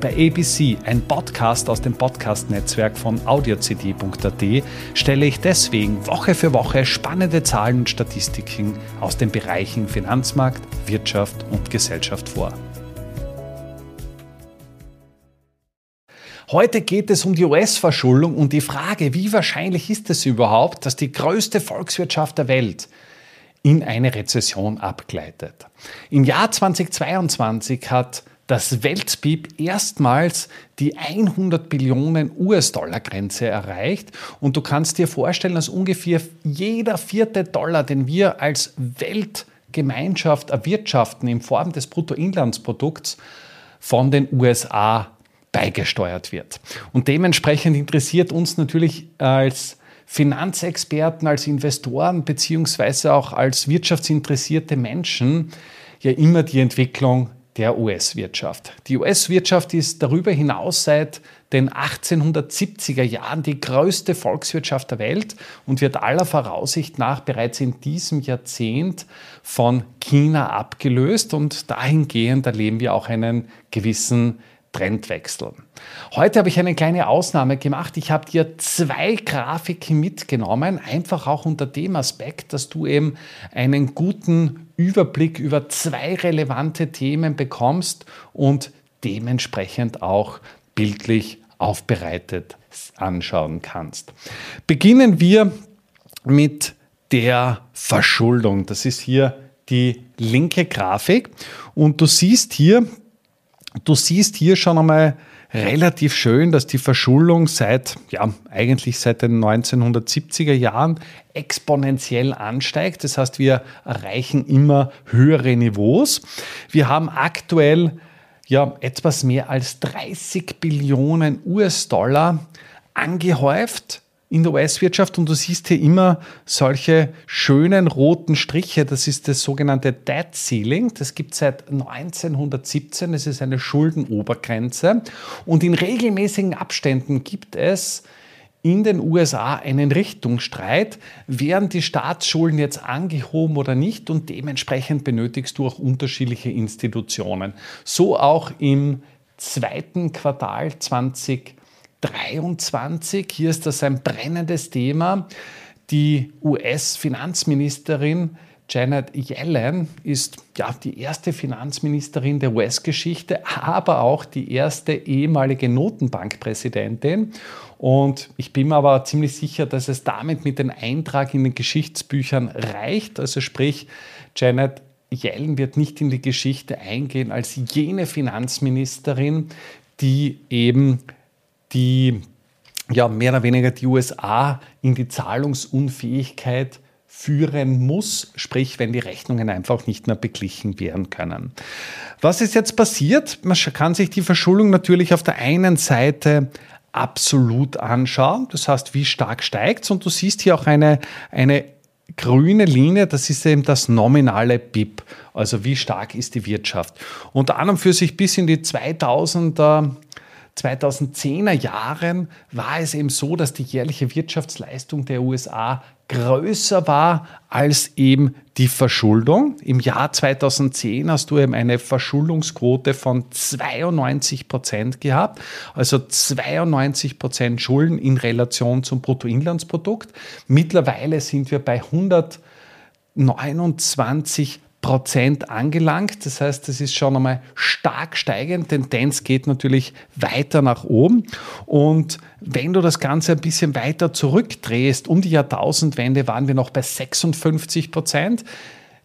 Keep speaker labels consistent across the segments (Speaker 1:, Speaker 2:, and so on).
Speaker 1: Bei ABC, ein Podcast aus dem Podcast-Netzwerk von audiocd.at, stelle ich deswegen Woche für Woche spannende Zahlen und Statistiken aus den Bereichen Finanzmarkt, Wirtschaft und Gesellschaft vor. Heute geht es um die US-Verschuldung und die Frage, wie wahrscheinlich ist es überhaupt, dass die größte Volkswirtschaft der Welt in eine Rezession abgleitet. Im Jahr 2022 hat das Weltbeep erstmals die 100 Billionen US-Dollar-Grenze erreicht. Und du kannst dir vorstellen, dass ungefähr jeder vierte Dollar, den wir als Weltgemeinschaft erwirtschaften in Form des Bruttoinlandsprodukts, von den USA beigesteuert wird. Und dementsprechend interessiert uns natürlich als Finanzexperten, als Investoren beziehungsweise auch als wirtschaftsinteressierte Menschen ja immer die Entwicklung der US-Wirtschaft. Die US-Wirtschaft ist darüber hinaus seit den 1870er Jahren die größte Volkswirtschaft der Welt und wird aller Voraussicht nach bereits in diesem Jahrzehnt von China abgelöst und dahingehend erleben wir auch einen gewissen Trendwechsel. Heute habe ich eine kleine Ausnahme gemacht. Ich habe dir zwei Grafiken mitgenommen, einfach auch unter dem Aspekt, dass du eben einen guten Überblick über zwei relevante Themen bekommst und dementsprechend auch bildlich aufbereitet anschauen kannst. Beginnen wir mit der Verschuldung. Das ist hier die linke Grafik und du siehst hier, Du siehst hier schon einmal relativ schön, dass die Verschuldung seit, ja, eigentlich seit den 1970er Jahren exponentiell ansteigt. Das heißt, wir erreichen immer höhere Niveaus. Wir haben aktuell ja etwas mehr als 30 Billionen US-Dollar angehäuft in der US-Wirtschaft und du siehst hier immer solche schönen roten Striche. Das ist das sogenannte Debt Ceiling. Das gibt es seit 1917. Das ist eine Schuldenobergrenze. Und in regelmäßigen Abständen gibt es in den USA einen Richtungsstreit, werden die Staatsschulden jetzt angehoben oder nicht und dementsprechend benötigst du auch unterschiedliche Institutionen. So auch im zweiten Quartal 2020. 23. Hier ist das ein brennendes Thema. Die US-Finanzministerin Janet Yellen ist ja die erste Finanzministerin der US-Geschichte, aber auch die erste ehemalige Notenbankpräsidentin. Und ich bin mir aber ziemlich sicher, dass es damit mit dem Eintrag in den Geschichtsbüchern reicht. Also sprich, Janet Yellen wird nicht in die Geschichte eingehen als jene Finanzministerin, die eben die ja, mehr oder weniger die USA in die Zahlungsunfähigkeit führen muss, sprich wenn die Rechnungen einfach nicht mehr beglichen werden können. Was ist jetzt passiert? Man kann sich die Verschuldung natürlich auf der einen Seite absolut anschauen, das heißt, wie stark steigt es und du siehst hier auch eine, eine grüne Linie, das ist eben das nominale BIP, also wie stark ist die Wirtschaft. Unter anderem für sich bis in die 2000er 2010er Jahren war es eben so, dass die jährliche Wirtschaftsleistung der USA größer war als eben die Verschuldung. Im Jahr 2010 hast du eben eine Verschuldungsquote von 92 Prozent gehabt, also 92 Prozent Schulden in Relation zum Bruttoinlandsprodukt. Mittlerweile sind wir bei 129 Prozent angelangt. Das heißt, das ist schon einmal stark steigend. Tendenz geht natürlich weiter nach oben. Und wenn du das Ganze ein bisschen weiter zurückdrehst, um die Jahrtausendwende waren wir noch bei 56 Prozent.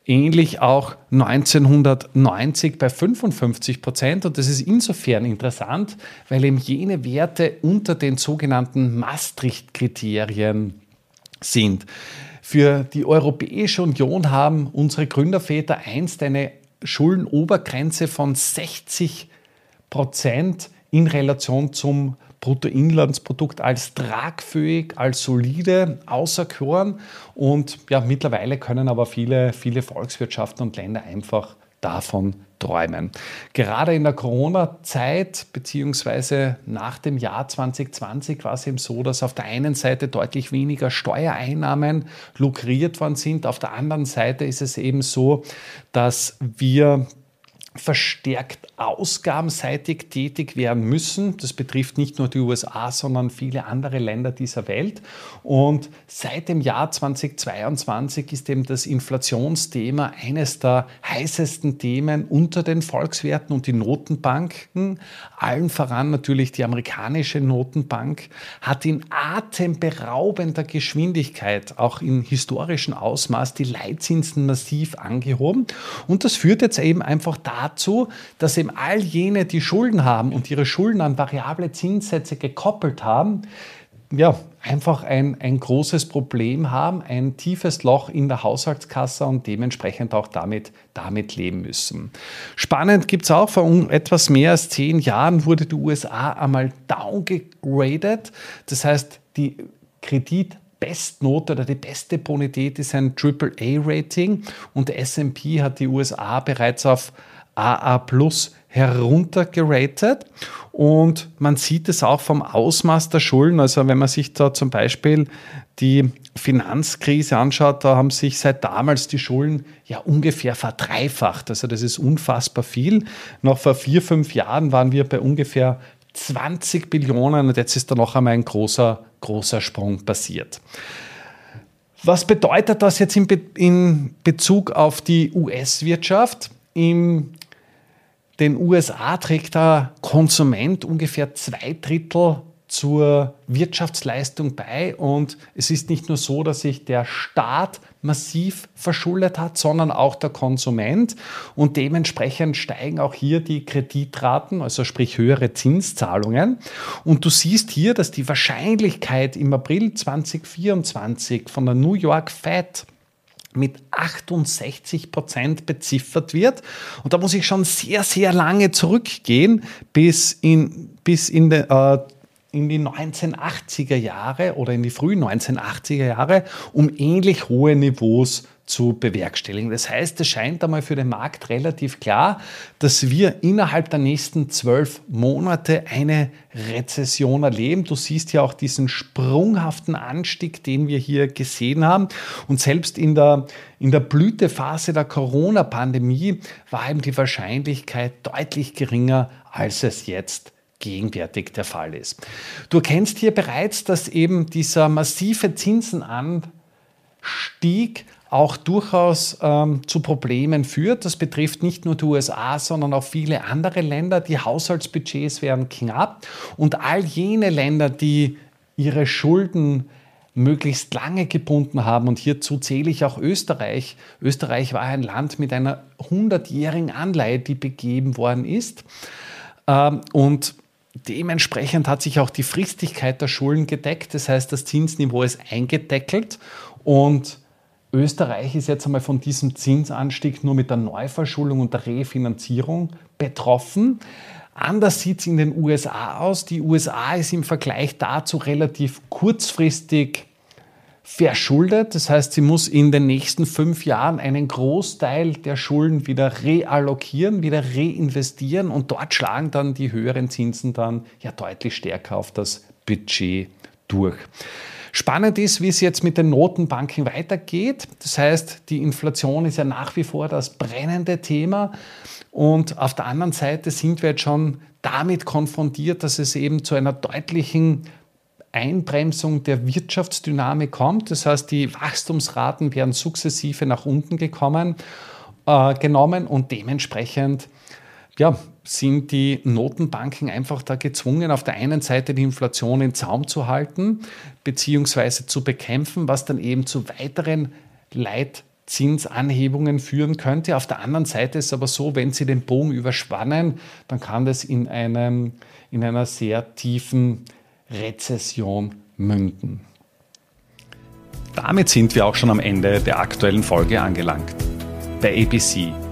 Speaker 1: Ähnlich auch 1990 bei 55 Prozent. Und das ist insofern interessant, weil eben jene Werte unter den sogenannten Maastricht-Kriterien sind. Für die Europäische Union haben unsere Gründerväter einst eine Schuldenobergrenze von 60 Prozent in Relation zum Bruttoinlandsprodukt als tragfähig, als solide auserkoren. Und ja, mittlerweile können aber viele, viele Volkswirtschaften und Länder einfach davon träumen. Gerade in der Corona-Zeit beziehungsweise nach dem Jahr 2020 war es eben so, dass auf der einen Seite deutlich weniger Steuereinnahmen lukriert worden sind. Auf der anderen Seite ist es eben so, dass wir verstärkt ausgabenseitig tätig werden müssen. Das betrifft nicht nur die USA, sondern viele andere Länder dieser Welt. Und seit dem Jahr 2022 ist eben das Inflationsthema eines der heißesten Themen unter den Volkswerten und die Notenbanken, allen voran natürlich die amerikanische Notenbank, hat in atemberaubender Geschwindigkeit, auch in historischem Ausmaß, die Leitzinsen massiv angehoben. Und das führt jetzt eben einfach dazu, dazu, dass eben all jene, die Schulden haben und ihre Schulden an variable Zinssätze gekoppelt haben, ja, einfach ein, ein großes Problem haben, ein tiefes Loch in der Haushaltskasse und dementsprechend auch damit, damit leben müssen. Spannend gibt es auch, vor etwas mehr als zehn Jahren wurde die USA einmal downgegradet. Das heißt, die Kreditbestnote oder die beste Bonität ist ein AAA-Rating und SP hat die USA bereits auf AA Plus heruntergeratet und man sieht es auch vom Ausmaß der Schulden. Also wenn man sich da zum Beispiel die Finanzkrise anschaut, da haben sich seit damals die Schulden ja ungefähr verdreifacht. Also das ist unfassbar viel. Noch vor vier, fünf Jahren waren wir bei ungefähr 20 Billionen und jetzt ist da noch einmal ein großer, großer Sprung passiert. Was bedeutet das jetzt in, Be in Bezug auf die US-Wirtschaft? Im den USA trägt der Konsument ungefähr zwei Drittel zur Wirtschaftsleistung bei. Und es ist nicht nur so, dass sich der Staat massiv verschuldet hat, sondern auch der Konsument. Und dementsprechend steigen auch hier die Kreditraten, also sprich höhere Zinszahlungen. Und du siehst hier, dass die Wahrscheinlichkeit im April 2024 von der New York Fed mit 68 Prozent beziffert wird. Und da muss ich schon sehr, sehr lange zurückgehen, bis in, bis in, de, äh, in die 1980er Jahre oder in die frühen 1980er Jahre, um ähnlich hohe Niveaus zu bewerkstelligen. Das heißt, es scheint einmal für den Markt relativ klar, dass wir innerhalb der nächsten zwölf Monate eine Rezession erleben. Du siehst ja auch diesen sprunghaften Anstieg, den wir hier gesehen haben. Und selbst in der, in der Blütephase der Corona-Pandemie war eben die Wahrscheinlichkeit deutlich geringer, als es jetzt gegenwärtig der Fall ist. Du erkennst hier bereits, dass eben dieser massive Zinsenanstieg auch durchaus ähm, zu Problemen führt. Das betrifft nicht nur die USA, sondern auch viele andere Länder. Die Haushaltsbudgets werden knapp und all jene Länder, die ihre Schulden möglichst lange gebunden haben. Und hierzu zähle ich auch Österreich. Österreich war ein Land mit einer hundertjährigen Anleihe, die begeben worden ist. Ähm, und dementsprechend hat sich auch die Fristigkeit der Schulden gedeckt. Das heißt, das Zinsniveau ist eingedeckelt und Österreich ist jetzt einmal von diesem Zinsanstieg nur mit der Neuverschuldung und der Refinanzierung betroffen. Anders sieht es in den USA aus. Die USA ist im Vergleich dazu relativ kurzfristig verschuldet. Das heißt, sie muss in den nächsten fünf Jahren einen Großteil der Schulden wieder reallokieren, wieder reinvestieren und dort schlagen dann die höheren Zinsen dann ja deutlich stärker auf das Budget durch. Spannend ist, wie es jetzt mit den Notenbanken weitergeht. Das heißt, die Inflation ist ja nach wie vor das brennende Thema. Und auf der anderen Seite sind wir jetzt schon damit konfrontiert, dass es eben zu einer deutlichen Einbremsung der Wirtschaftsdynamik kommt. Das heißt, die Wachstumsraten werden sukzessive nach unten gekommen, äh, genommen und dementsprechend ja, sind die Notenbanken einfach da gezwungen, auf der einen Seite die Inflation in Zaum zu halten bzw. zu bekämpfen, was dann eben zu weiteren Leitzinsanhebungen führen könnte. Auf der anderen Seite ist es aber so, wenn Sie den Bogen überspannen, dann kann das in, einem, in einer sehr tiefen Rezession münden. Damit sind wir auch schon am Ende der aktuellen Folge angelangt. Bei ABC